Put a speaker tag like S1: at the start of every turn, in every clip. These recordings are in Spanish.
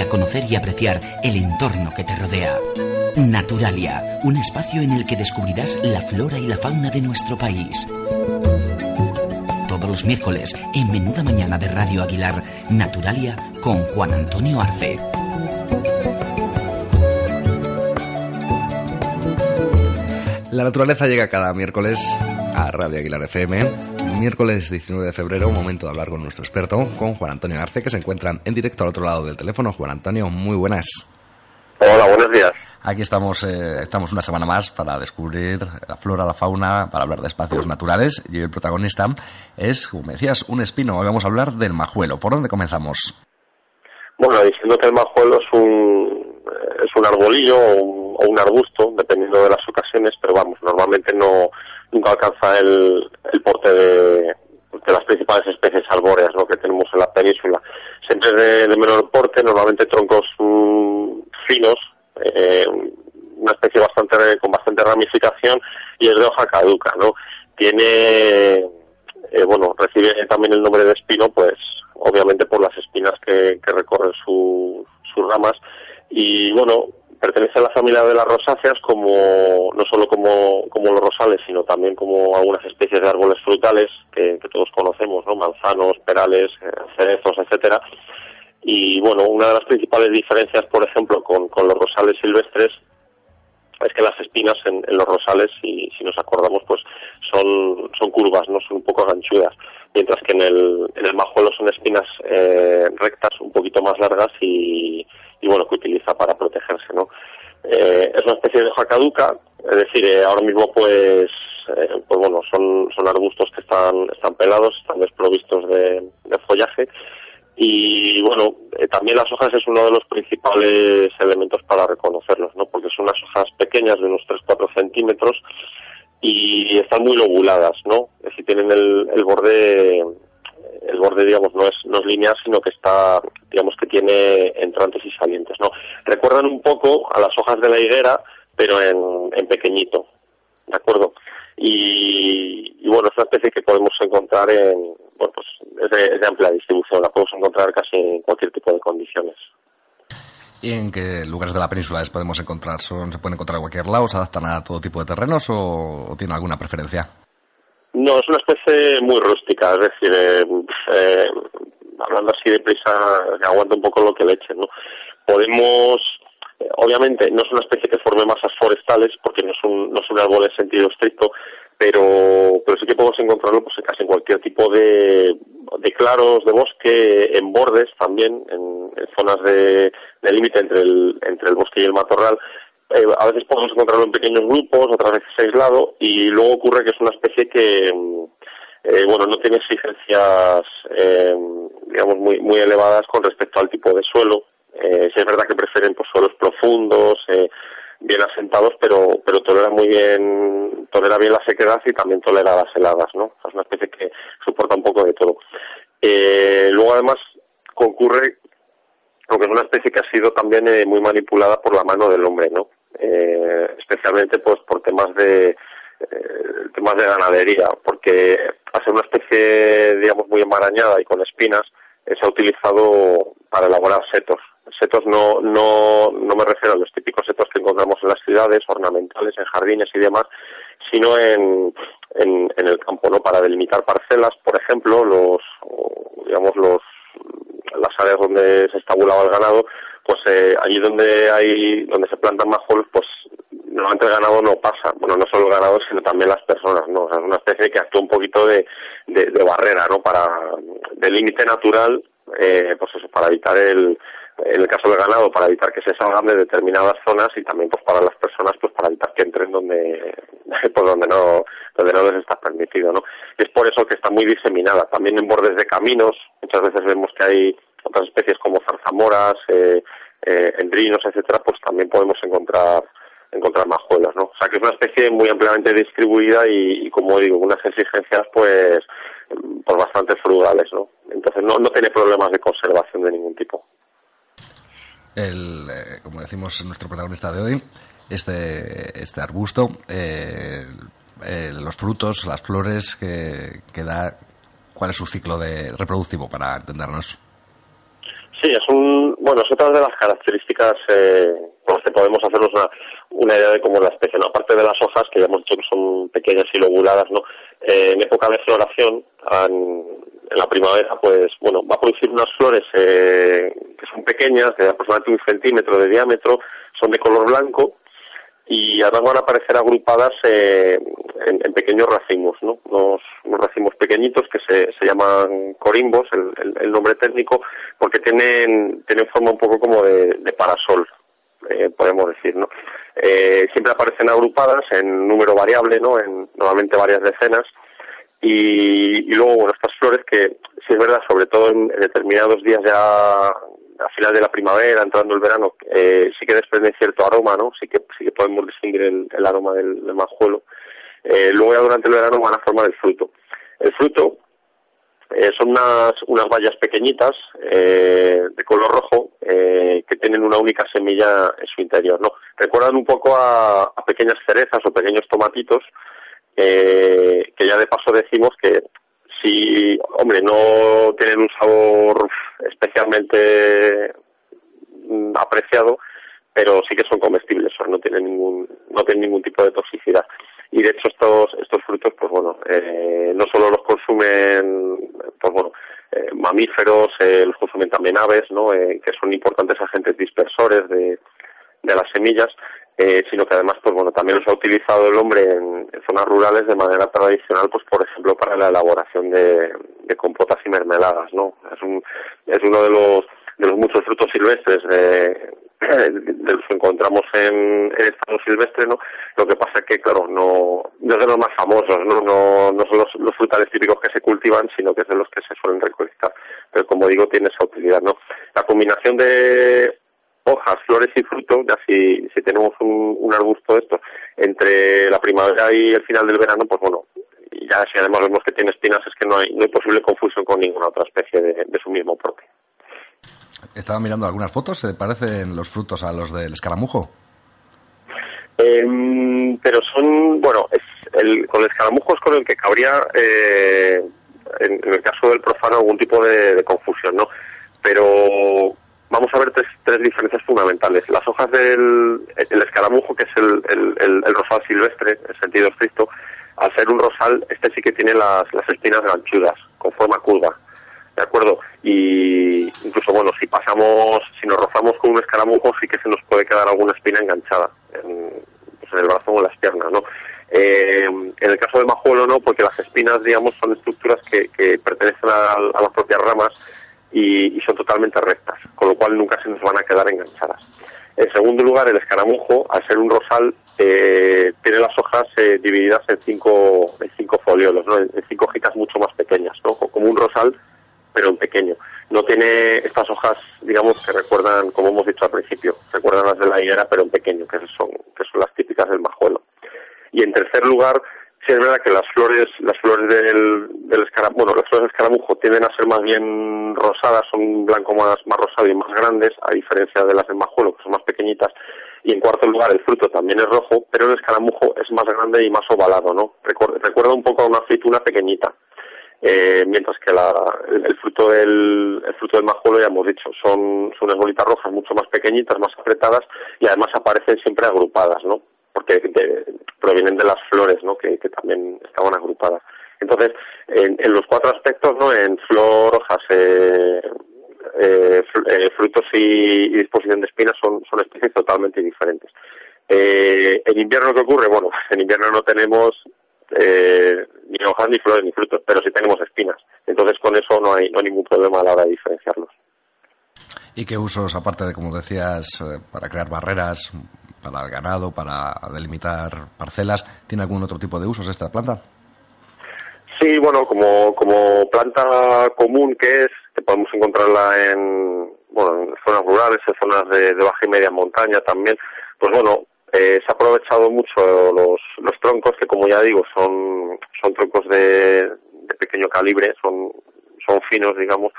S1: A conocer y apreciar el entorno que te rodea. Naturalia, un espacio en el que descubrirás la flora y la fauna de nuestro país. Todos los miércoles, en Menuda Mañana de Radio Aguilar, Naturalia con Juan Antonio Arce.
S2: La naturaleza llega cada miércoles a Radio Aguilar FM. Miércoles 19 de febrero, momento de hablar con nuestro experto, con Juan Antonio Arce, que se encuentra en directo al otro lado del teléfono. Juan Antonio, muy buenas.
S3: Hola, buenos días.
S2: Aquí estamos, eh, estamos una semana más para descubrir la flora, la fauna, para hablar de espacios naturales. Y el protagonista es, como me decías, un espino. Hoy vamos a hablar del majuelo. ¿Por dónde comenzamos?
S3: Bueno, diciendo que el majuelo es un, es un arbolillo o un, o un arbusto, dependiendo de las ocasiones, pero vamos, normalmente no nunca alcanza el, el porte de, las principales especies arbóreas ¿no? que tenemos en la península. Siempre de, menor porte, normalmente troncos mm, finos, eh, una especie bastante con bastante ramificación y es de hoja caduca, ¿no? Tiene, eh, bueno, recibe también el nombre de espino, pues obviamente por las espinas que, que recorren su, sus ramas y bueno, pertenece a la familia de las rosáceas como no solo como, como los rosales sino también como algunas especies de árboles frutales que, todos conocemos no manzanos perales eh, cerezos etcétera. Y bueno una de las principales diferencias por ejemplo con, con los rosales silvestres es que las espinas en, en los rosales si, si nos acordamos pues son son curvas no son un poco ganchudas mientras que en el en el majuelo son espinas eh, rectas un poquito más largas y utiliza para protegerse, ¿no? Eh, es una especie de hoja caduca, es decir, eh, ahora mismo pues, eh, pues bueno, son, son arbustos que están, están pelados, están desprovistos de, follaje y bueno, eh, también las hojas es uno de los principales elementos para reconocerlos, ¿no? Porque son unas hojas pequeñas de unos 3-4 centímetros y están muy lobuladas, ¿no? Es decir, tienen el, el borde el borde digamos no es no es lineal sino que está digamos que tiene entrantes y salientes no recuerdan un poco a las hojas de la higuera pero en, en pequeñito de acuerdo y, y, bueno es una especie que podemos encontrar en bueno pues es de, es de amplia distribución la podemos encontrar casi en cualquier tipo de condiciones
S2: ¿Y en qué lugares de la península les podemos encontrar? ¿Son, ¿Se pueden encontrar en cualquier lado? ¿Se adaptan a todo tipo de terrenos o, o tienen alguna preferencia?
S3: No, es una especie muy rústica, es decir, eh, eh, hablando así de prisa, aguanta un poco lo que le echen, ¿no? Podemos, eh, obviamente, no es una especie que forme masas forestales, porque no es un, no es un árbol en sentido estricto, pero, pero sí que podemos encontrarlo pues casi en cualquier tipo de, de claros de bosque, en bordes también, en, zonas de, de límite entre el, entre el bosque y el matorral, eh, a veces podemos encontrarlo en pequeños grupos, otras veces aislado, y luego ocurre que es una especie que, eh, bueno, no tiene exigencias, eh, digamos, muy, muy elevadas con respecto al tipo de suelo. Eh, sí es verdad que prefieren pues, suelos profundos, eh, bien asentados, pero, pero tolera muy bien, tolera bien la sequedad y también tolera las heladas, ¿no? Es una especie que soporta un poco de todo. Eh, luego además concurre aunque es una especie que ha sido también eh, muy manipulada por la mano del hombre, ¿no? Eh, especialmente pues por temas de eh, temas de ganadería, porque al ser una especie, digamos, muy enmarañada y con espinas, eh, se ha utilizado para elaborar setos. Setos no, no, no me refiero a los típicos setos que encontramos en las ciudades, ornamentales, en jardines y demás, sino en, en, en el campo, ¿no? Para delimitar parcelas, por ejemplo, los, digamos, los, las áreas donde se estabulaba el ganado, pues eh, allí donde hay, donde se plantan majuelos, pues normalmente el ganado no pasa, bueno, no solo el ganado, sino también las personas, ¿no? O sea, es una especie que actúa un poquito de, de, de barrera, ¿no? Para, límite natural, eh, pues eso, para evitar el, en el caso del ganado, para evitar que se salgan de determinadas zonas y también pues para las personas, pues para evitar que entren donde, pues donde no, donde no les está permitido, ¿no? Y es por eso que está muy diseminada, también en bordes de caminos, muchas veces vemos que hay otras especies como zarzamoras, eh, eh, endrinos, etcétera, pues también podemos encontrar encontrar majuelos, ¿no? O sea que es una especie muy ampliamente distribuida y, como digo, unas exigencias pues, pues bastante frugales, ¿no? Entonces no, no tiene problemas de conservación de ningún tipo.
S2: El, eh, como decimos nuestro protagonista de hoy, este, este arbusto, eh, eh, los frutos, las flores que, que da, ¿cuál es su ciclo de reproductivo para entendernos?
S3: Sí, es un, bueno, es otra de las características eh, con las que podemos hacernos una, una idea de cómo es la especie, ¿no? Aparte de las hojas, que ya hemos dicho que son pequeñas y lobuladas, ¿no? Eh, en época de floración, en, la primavera, pues, bueno, va a producir unas flores eh, que son pequeñas, de aproximadamente un centímetro de diámetro, son de color blanco, y además van a aparecer agrupadas eh, en, pequeños racimos, ¿no? Unos, racimos pequeñitos que se, se llaman corimbos, el, nombre técnico, porque tienen, tienen forma un poco como de, parasol, eh, podemos decir, ¿no? Eh, siempre aparecen agrupadas en número variable, ¿no? En normalmente varias decenas. Y, y luego, bueno, estas flores que, si es verdad, sobre todo en determinados días ya a final de la primavera, entrando el verano, eh, sí que desprende cierto aroma, ¿no? Sí que, sí que podemos distinguir el, aroma del, del manjuelo. Eh, luego ya durante el verano van a formar el fruto. El fruto eh, son unas, unas bayas pequeñitas eh, de color rojo eh, que tienen una única semilla en su interior, ¿no? Recuerdan un poco a, a pequeñas cerezas o pequeños tomatitos eh, que ya de paso decimos que si, hombre, no tienen un sabor especialmente mm, apreciado, pero sí que son comestibles, no tienen ningún, no tienen ningún tipo de toxicidad. Y de hecho estos, estos frutos, pues bueno, eh, no solo los consumen, pues bueno, eh, mamíferos, eh, los consumen también aves, ¿no? que son importantes agentes dispersores de las semillas, eh, sino que además, pues bueno, también los ha utilizado el hombre en, zonas rurales de manera tradicional, pues por ejemplo para la elaboración de, compotas y mermeladas, ¿no? Es, un, es uno de los, de los muchos frutos silvestres de, de los que encontramos en, en estado silvestre, ¿no? Lo que pasa es que, claro, no, no es de los más famosos, ¿no? No, no son los, los frutales típicos que se cultivan, sino que es de los que se suelen recolectar. Pero como digo, tiene esa utilidad, ¿no? La combinación de hojas, flores y frutos, ya si, si tenemos un, un arbusto de estos entre la primavera y el final del verano, pues bueno, ya si además vemos que tiene espinas es que no hay, no hay posible confusión con ninguna otra especie de, su mismo porte.
S2: Estaba mirando algunas fotos, ¿se parecen los frutos a los del escaramujo?
S3: Em, pero son, bueno, es el, con el escaramujo es con el que cabría, eh, en, el caso del profano, algún tipo de, de confusión, ¿no? Pero vamos a ver tres, tres diferencias fundamentales. Las hojas del el escaramujo, que es el, rosal silvestre, en sentido estricto, al ser un rosal, este sí que tiene las, espinas ganchudas, con forma curva. ¿De acuerdo? Y incluso, bueno, si pasamos, si nos rozamos con un escaramujo, sí que se nos puede quedar alguna espina enganchada en, pues el brazo o en las piernas, ¿no? Eh, en el caso del majuelo no, porque las espinas, digamos, son estructuras que, que pertenecen a, a las propias ramas y, son totalmente rectas, con lo cual nunca se nos van a quedar enganchadas. En segundo lugar, el escaramujo, al ser un rosal, eh, tiene las hojas eh, divididas en cinco, en cinco foliolos, ¿no? en, cinco hojitas mucho más pequeñas, ¿no? como un rosal, pero en pequeño. No tiene estas hojas, digamos, que recuerdan, como hemos dicho al principio, recuerdan las de la higuera, pero en pequeño, que son, que son las típicas del majuelo. Y en tercer lugar, Sí, es verdad que las flores, las flores del, del escaramujo, bueno, las flores del escaramujo tienden a ser más bien rosadas, son blanco más, más rosado y más grandes, a diferencia de las del majuelo, que son más pequeñitas. Y en cuarto lugar, el fruto también es rojo, pero el escaramujo es más grande y más ovalado, ¿no? Recuerda, un poco a una aceituna pequeñita. Eh, mientras que la, el, fruto del el fruto del majuelo ya hemos dicho son son unas bolitas rojas mucho más pequeñitas más apretadas y además aparecen siempre agrupadas no porque provienen de las flores, ¿no? Que, también estaban agrupadas. Entonces, en, los cuatro aspectos, ¿no? En flor, hojas, eh, eh, eh, frutos y, disposición de espinas son, son especies totalmente diferentes. en invierno, ¿qué ocurre? Bueno, en invierno no tenemos eh, ni hojas, ni flores, ni frutos, pero sí tenemos espinas. Entonces con eso no hay, no hay ningún problema a la hora de diferenciarlos.
S2: ¿Y qué usos, aparte de, como decías, eh, para crear barreras, para el ganado, para delimitar parcelas, tiene algún otro tipo de usos esta planta?
S3: Sí, bueno, como, como planta común que es, que podemos encontrarla en, bueno, en zonas rurales, en zonas de, baja y media montaña también, pues bueno, eh, se ha aprovechado mucho los, los troncos, que como ya digo, son, son troncos de, de pequeño calibre, son, son finos, digamos,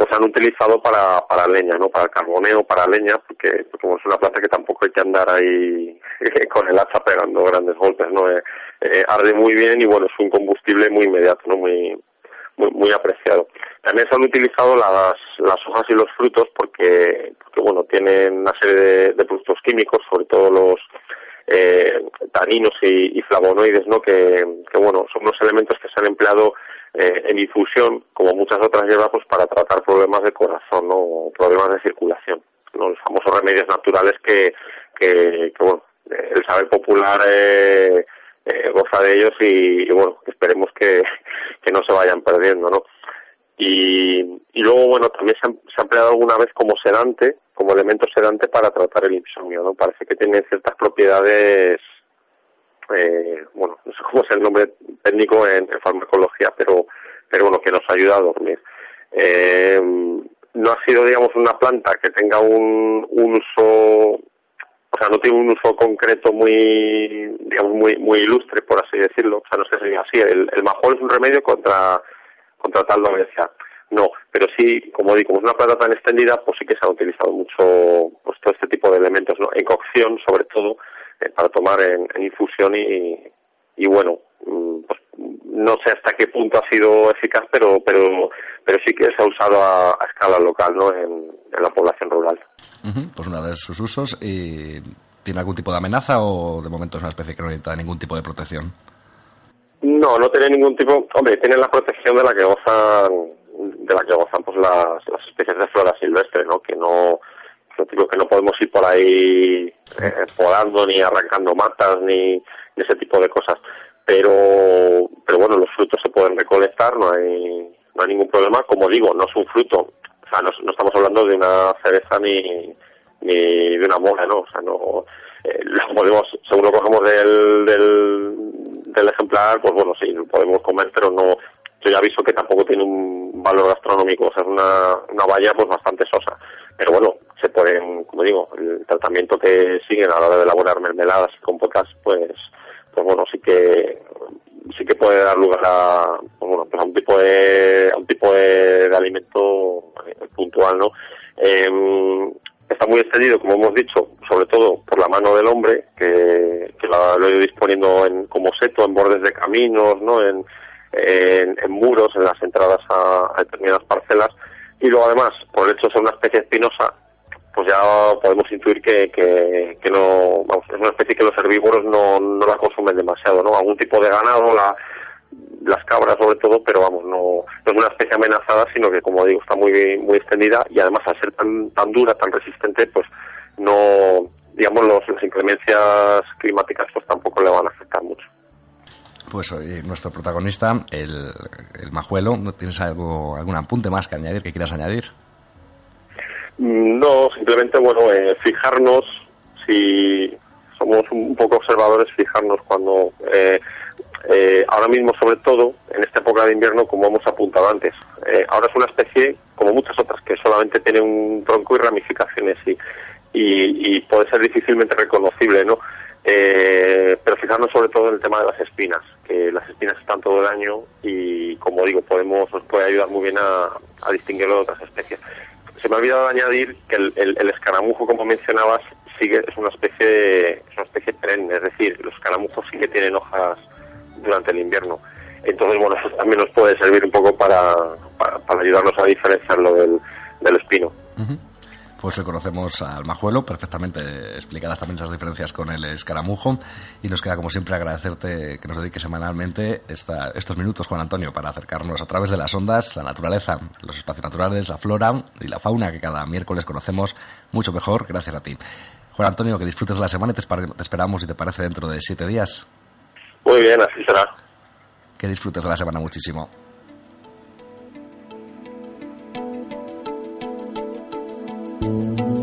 S3: pues han utilizado para, para leña, ¿no? Para carboneo, para leña, porque, como es una planta que tampoco hay que andar ahí con el hacha pegando grandes golpes, ¿no? Eh, eh, arde muy bien y bueno, es un combustible muy inmediato, ¿no? Muy, muy, muy apreciado. También se han utilizado las, las hojas y los frutos porque, porque bueno, tienen una serie de, productos químicos, sobre todo los eh, taninos y, y, flavonoides, ¿no? Que, que bueno, son unos elementos que se han empleado eh, en infusión, como muchas otras hierbas, pues para tratar problemas de corazón ¿no? o problemas de circulación. Los famosos remedios naturales que, que, que bueno, el saber popular eh, eh, goza de ellos y, bueno, esperemos que, que no se vayan perdiendo, ¿no? Y, y luego, bueno, también se, ha empleado alguna vez como sedante, como elemento sedante para tratar el insomnio, ¿no? Parece que tiene ciertas propiedades eh, bueno, no sé cómo es el nombre técnico en, farmacología, pero, pero bueno, que nos ayuda a dormir. Eh, no ha sido, digamos, una planta que tenga un, un uso, o sea, no tiene un uso concreto muy, digamos, muy, muy ilustre, por así decirlo. O sea, no sé si es así. El, el majol es un remedio contra, contra tal dolencia. No, pero sí, como digo, como es una planta tan extendida, pues sí que se han utilizado mucho pues todo este tipo de elementos, ¿no? En cocción, sobre todo, eh, para tomar en, infusión y, y bueno, mm, pues no sé hasta qué punto ha sido eficaz, pero pero pero sí que se ha usado a, escala local, ¿no? En, la población rural.
S2: Pues una de sus usos y tiene algún tipo de amenaza o de momento es una especie que no necesita ningún tipo de protección.
S3: No, no tiene ningún tipo. Hombre, tiene la protección de la que gozan de la que gozan pues las, las especies de flora silvestre, ¿no? Que no digo que no podemos ir por ahí eh, podando ni arrancando matas ni, ese tipo de cosas. Pero, pero bueno, los frutos se pueden recolectar, no hay, no hay ningún problema. Como digo, no es un fruto, o sea, no, estamos hablando de una cereza ni, ni de una mora, ¿no? O sea, no, eh, lo podemos, según lo cogemos del, del, del ejemplar, pues bueno, sí, lo podemos comer, pero no, yo ya aviso que tampoco tiene un valor gastronómico, o sea, es una, una valla pues bastante sosa. Pero bueno, se pueden, como digo, el tratamiento que siguen a la hora de elaborar mermeladas y compotas, pues, pues bueno, sí que sí que puede dar lugar a, pues bueno, pues a un tipo de, a un tipo de, alimento eh, puntual, ¿no? Em, está muy extendido, como hemos dicho, sobre todo por la mano del hombre, que, que lo, he ido disponiendo en, como seto en bordes de caminos, ¿no? En, en, en muros, en las entradas a determinadas parcelas, y luego además, por el hecho de ser una especie espinosa, pues ya podemos intuir que, que, no, es una especie que los herbívoros no, no la consumen demasiado, ¿no? Algún tipo de ganado, la, las cabras sobre todo, pero vamos, no, no es una especie amenazada, sino que como digo, está muy, muy extendida y además al ser tan, tan dura, tan resistente, pues no, digamos, los, las inclemencias climáticas pues tampoco le van a afectar mucho.
S2: Pues hoy nuestro protagonista, el, el majuelo, ¿no tienes algo, algún apunte más que añadir, que quieras añadir?
S3: No, simplemente, bueno, eh, fijarnos, si somos un poco observadores, fijarnos cuando, eh, eh, ahora mismo sobre todo, en esta época de invierno, como hemos apuntado antes, ahora es una especie, como muchas otras, que solamente tiene un tronco y ramificaciones y, y, puede ser difícilmente reconocible, ¿no? pero fijarnos sobre todo en el tema de las espinas, que las espinas están todo el año y, como digo, podemos nos puede ayudar muy bien a distinguirlo de otras especies se me ha olvidado añadir que el, escaramujo, como mencionabas, sigue es una especie es una especie perenne, es decir, los escaramujos sí que tienen hojas durante el invierno. Entonces, bueno, eso también nos puede servir un poco para, para, ayudarnos a diferenciarlo del, del espino.
S2: Pues hoy conocemos al majuelo, perfectamente explicadas también esas diferencias con el escaramujo. Y nos queda, como siempre, agradecerte que nos dediques semanalmente esta, estos minutos, Juan Antonio, para acercarnos a través de las ondas, la naturaleza, los espacios naturales, la flora y la fauna que cada miércoles conocemos mucho mejor, gracias a ti. Juan Antonio, que disfrutes la semana y te, esperamos, si te parece, dentro de siete días.
S3: Muy bien, así será.
S2: que disfrutes de la semana muchísimo.
S4: La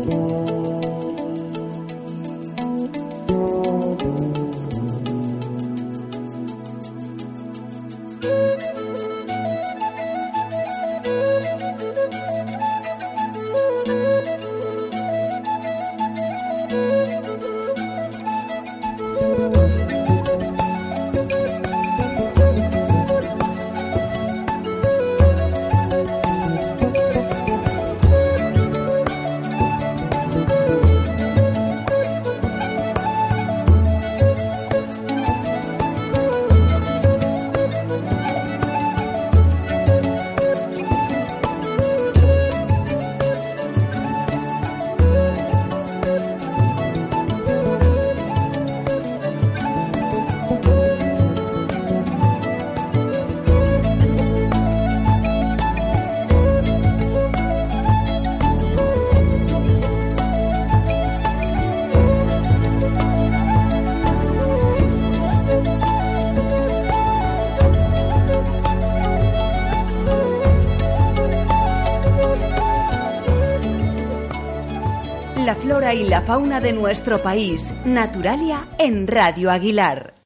S4: y la fauna de nuestro país. Naturalia en Radio Aguilar.